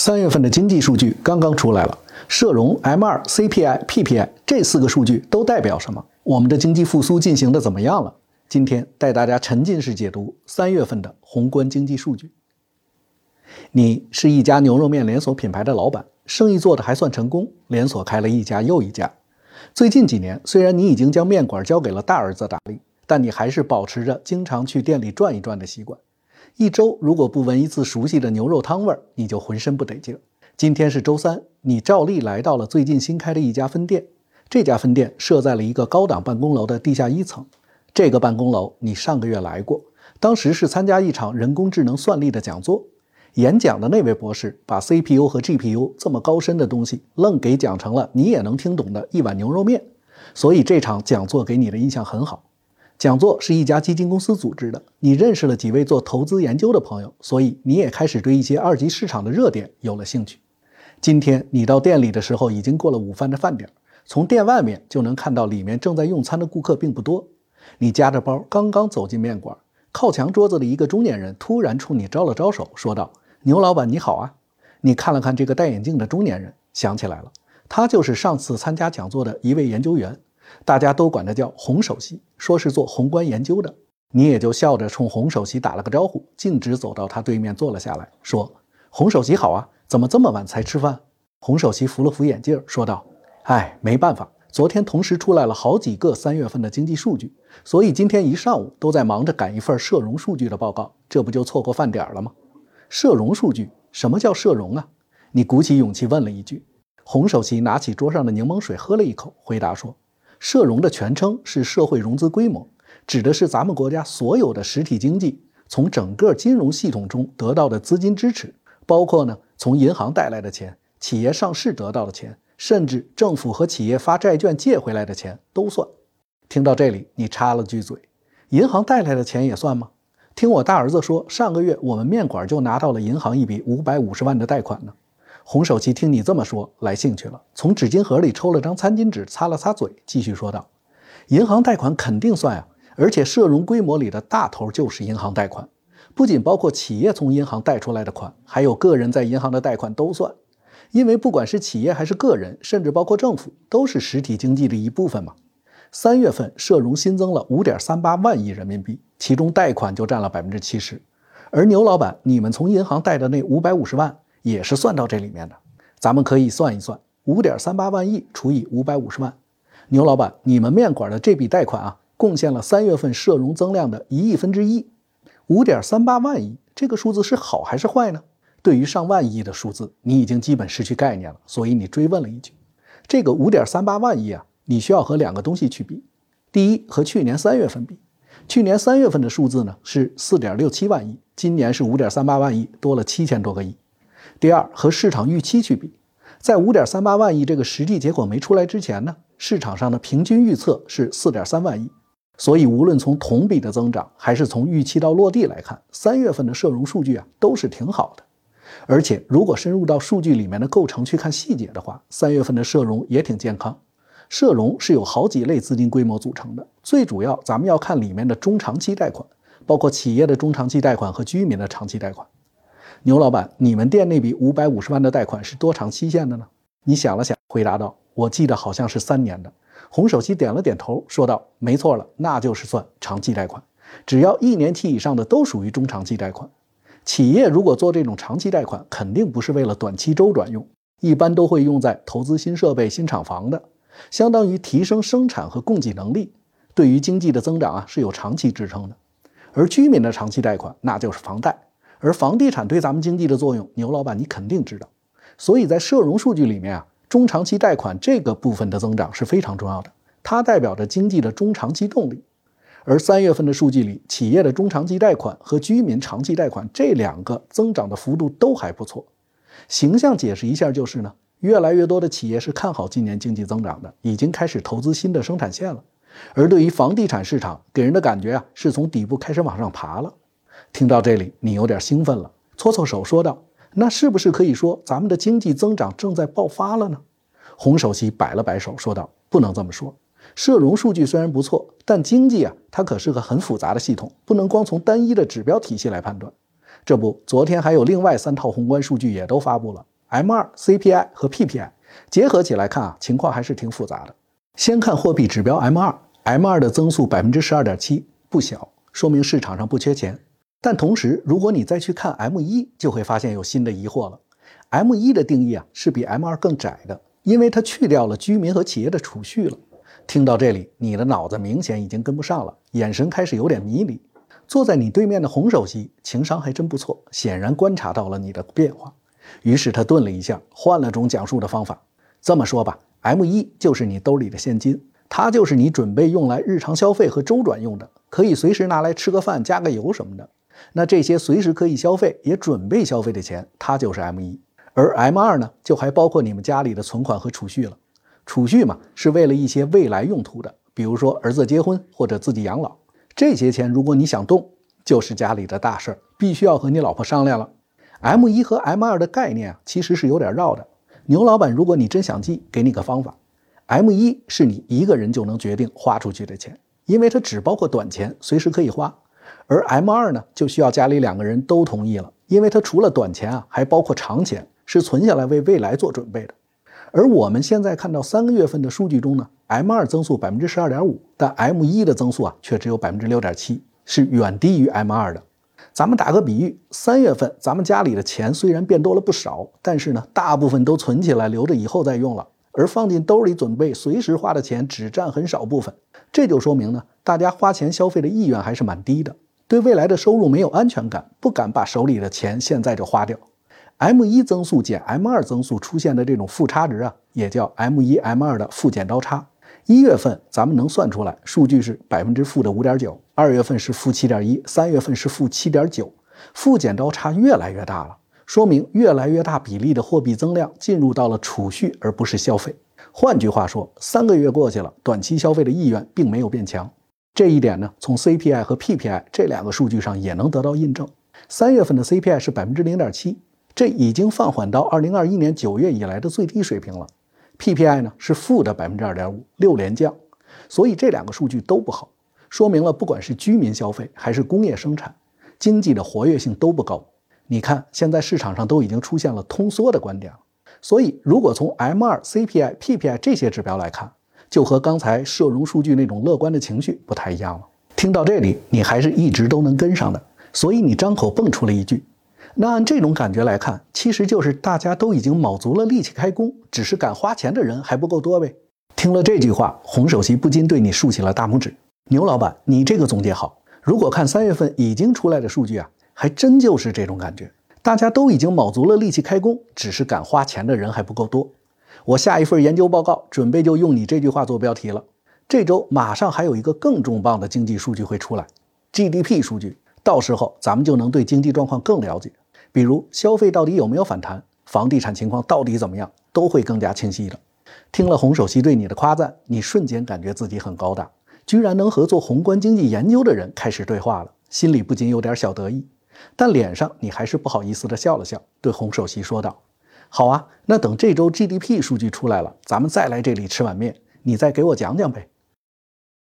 三月份的经济数据刚刚出来了，社融、M2、CPI、PPI 这四个数据都代表什么？我们的经济复苏进行的怎么样了？今天带大家沉浸式解读三月份的宏观经济数据。你是一家牛肉面连锁品牌的老板，生意做得还算成功，连锁开了一家又一家。最近几年，虽然你已经将面馆交给了大儿子打理，但你还是保持着经常去店里转一转的习惯。一周如果不闻一次熟悉的牛肉汤味儿，你就浑身不得劲。今天是周三，你照例来到了最近新开的一家分店。这家分店设在了一个高档办公楼的地下一层。这个办公楼你上个月来过，当时是参加一场人工智能算力的讲座。演讲的那位博士把 CPU 和 GPU 这么高深的东西，愣给讲成了你也能听懂的一碗牛肉面。所以这场讲座给你的印象很好。讲座是一家基金公司组织的，你认识了几位做投资研究的朋友，所以你也开始对一些二级市场的热点有了兴趣。今天你到店里的时候，已经过了午饭的饭点，从店外面就能看到里面正在用餐的顾客并不多。你夹着包刚刚走进面馆，靠墙桌子的一个中年人突然冲你招了招手，说道：“牛老板你好啊！”你看了看这个戴眼镜的中年人，想起来了，他就是上次参加讲座的一位研究员。大家都管他叫洪首席，说是做宏观研究的。你也就笑着冲洪首席打了个招呼，径直走到他对面坐了下来，说：“洪首席好啊，怎么这么晚才吃饭？”洪首席扶了扶眼镜，说道：“哎，没办法，昨天同时出来了好几个三月份的经济数据，所以今天一上午都在忙着赶一份社融数据的报告，这不就错过饭点了吗？”社融数据，什么叫社融啊？你鼓起勇气问了一句。洪首席拿起桌上的柠檬水喝了一口，回答说。社融的全称是社会融资规模，指的是咱们国家所有的实体经济从整个金融系统中得到的资金支持，包括呢从银行带来的钱、企业上市得到的钱，甚至政府和企业发债券借回来的钱都算。听到这里，你插了句嘴：银行带来的钱也算吗？听我大儿子说，上个月我们面馆就拿到了银行一笔五百五十万的贷款呢。洪守奇听你这么说，来兴趣了，从纸巾盒里抽了张餐巾纸，擦了擦嘴，继续说道：“银行贷款肯定算呀，而且社融规模里的大头就是银行贷款，不仅包括企业从银行贷出来的款，还有个人在银行的贷款都算。因为不管是企业还是个人，甚至包括政府，都是实体经济的一部分嘛。三月份社融新增了五点三八万亿人民币，其中贷款就占了百分之七十。而牛老板，你们从银行贷的那五百五十万。”也是算到这里面的，咱们可以算一算，五点三八万亿除以五百五十万，牛老板，你们面馆的这笔贷款啊，贡献了三月份社融增量的一亿分之一，五点三八万亿，这个数字是好还是坏呢？对于上万亿的数字，你已经基本失去概念了，所以你追问了一句，这个五点三八万亿啊，你需要和两个东西去比，第一和去年三月份比，去年三月份的数字呢是四点六七万亿，今年是五点三八万亿，多了七千多个亿。第二，和市场预期去比，在五点三八万亿这个实际结果没出来之前呢，市场上的平均预测是四点三万亿。所以，无论从同比的增长，还是从预期到落地来看，三月份的社融数据啊都是挺好的。而且，如果深入到数据里面的构成去看细节的话，三月份的社融也挺健康。社融是有好几类资金规模组成的，最主要咱们要看里面的中长期贷款，包括企业的中长期贷款和居民的长期贷款。牛老板，你们店那笔五百五十万的贷款是多长期限的呢？你想了想，回答道：“我记得好像是三年的。”洪守奇点了点头，说道：“没错了，那就是算长期贷款。只要一年期以上的都属于中长期贷款。企业如果做这种长期贷款，肯定不是为了短期周转用，一般都会用在投资新设备、新厂房的，相当于提升生产和供给能力，对于经济的增长啊是有长期支撑的。而居民的长期贷款，那就是房贷。”而房地产对咱们经济的作用，牛老板你肯定知道。所以在社融数据里面啊，中长期贷款这个部分的增长是非常重要的，它代表着经济的中长期动力。而三月份的数据里，企业的中长期贷款和居民长期贷款这两个增长的幅度都还不错。形象解释一下就是呢，越来越多的企业是看好今年经济增长的，已经开始投资新的生产线了。而对于房地产市场，给人的感觉啊，是从底部开始往上爬了。听到这里，你有点兴奋了，搓搓手说道：“那是不是可以说咱们的经济增长正在爆发了呢？”洪守奇摆了摆手说道：“不能这么说，社融数据虽然不错，但经济啊，它可是个很复杂的系统，不能光从单一的指标体系来判断。这不，昨天还有另外三套宏观数据也都发布了，M2、CPI 和 PPI 结合起来看啊，情况还是挺复杂的。先看货币指标 M2，M2 的增速百分之十二点七，不小，说明市场上不缺钱。但同时，如果你再去看 M1，就会发现有新的疑惑了。M1 的定义啊，是比 M2 更窄的，因为它去掉了居民和企业的储蓄了。听到这里，你的脑子明显已经跟不上了，眼神开始有点迷离。坐在你对面的洪首席情商还真不错，显然观察到了你的变化。于是他顿了一下，换了种讲述的方法。这么说吧，M1 就是你兜里的现金，它就是你准备用来日常消费和周转用的，可以随时拿来吃个饭、加个油什么的。那这些随时可以消费也准备消费的钱，它就是 M1。而 M2 呢，就还包括你们家里的存款和储蓄了。储蓄嘛，是为了一些未来用途的，比如说儿子结婚或者自己养老。这些钱如果你想动，就是家里的大事儿，必须要和你老婆商量了。M1 和 M2 的概念啊，其实是有点绕的。牛老板，如果你真想记，给你个方法：M1 是你一个人就能决定花出去的钱，因为它只包括短钱，随时可以花；而 M2 呢，就需要家里两个人都同意了，因为它除了短钱啊，还包括长钱，是存下来为未来做准备的。而我们现在看到三个月份的数据中呢，M2 增速百分之十二点五，但 M1 的增速啊却只有百分之六点七，是远低于 M2 的。咱们打个比喻，三月份咱们家里的钱虽然变多了不少，但是呢，大部分都存起来留着以后再用了，而放进兜里准备随时花的钱只占很少部分。这就说明呢，大家花钱消费的意愿还是蛮低的，对未来的收入没有安全感，不敢把手里的钱现在就花掉。M1 增速减 M2 增速出现的这种负差值啊，也叫 M1 M2 的负剪刀差。一月份咱们能算出来，数据是百分之负的五点九；二月份是负七点一；三月份是负七点九。负剪刀差越来越大了，说明越来越大比例的货币增量进入到了储蓄，而不是消费。换句话说，三个月过去了，短期消费的意愿并没有变强。这一点呢，从 CPI 和 PPI 这两个数据上也能得到印证。三月份的 CPI 是百分之零点七。这已经放缓到二零二一年九月以来的最低水平了。PPI 呢是负的百分之二点五，六连降，所以这两个数据都不好，说明了不管是居民消费还是工业生产，经济的活跃性都不高。你看，现在市场上都已经出现了通缩的观点了。所以，如果从 M2、CPI、PPI 这些指标来看，就和刚才社融数据那种乐观的情绪不太一样了。听到这里，你还是一直都能跟上的，所以你张口蹦出了一句。那按这种感觉来看，其实就是大家都已经卯足了力气开工，只是敢花钱的人还不够多呗。听了这句话，洪首席不禁对你竖起了大拇指。牛老板，你这个总结好。如果看三月份已经出来的数据啊，还真就是这种感觉，大家都已经卯足了力气开工，只是敢花钱的人还不够多。我下一份研究报告准备就用你这句话做标题了。这周马上还有一个更重磅的经济数据会出来，GDP 数据。到时候咱们就能对经济状况更了解，比如消费到底有没有反弹，房地产情况到底怎么样，都会更加清晰的。听了洪首席对你的夸赞，你瞬间感觉自己很高大，居然能和做宏观经济研究的人开始对话了，心里不禁有点小得意。但脸上你还是不好意思的笑了笑，对洪首席说道：“好啊，那等这周 GDP 数据出来了，咱们再来这里吃碗面，你再给我讲讲呗。”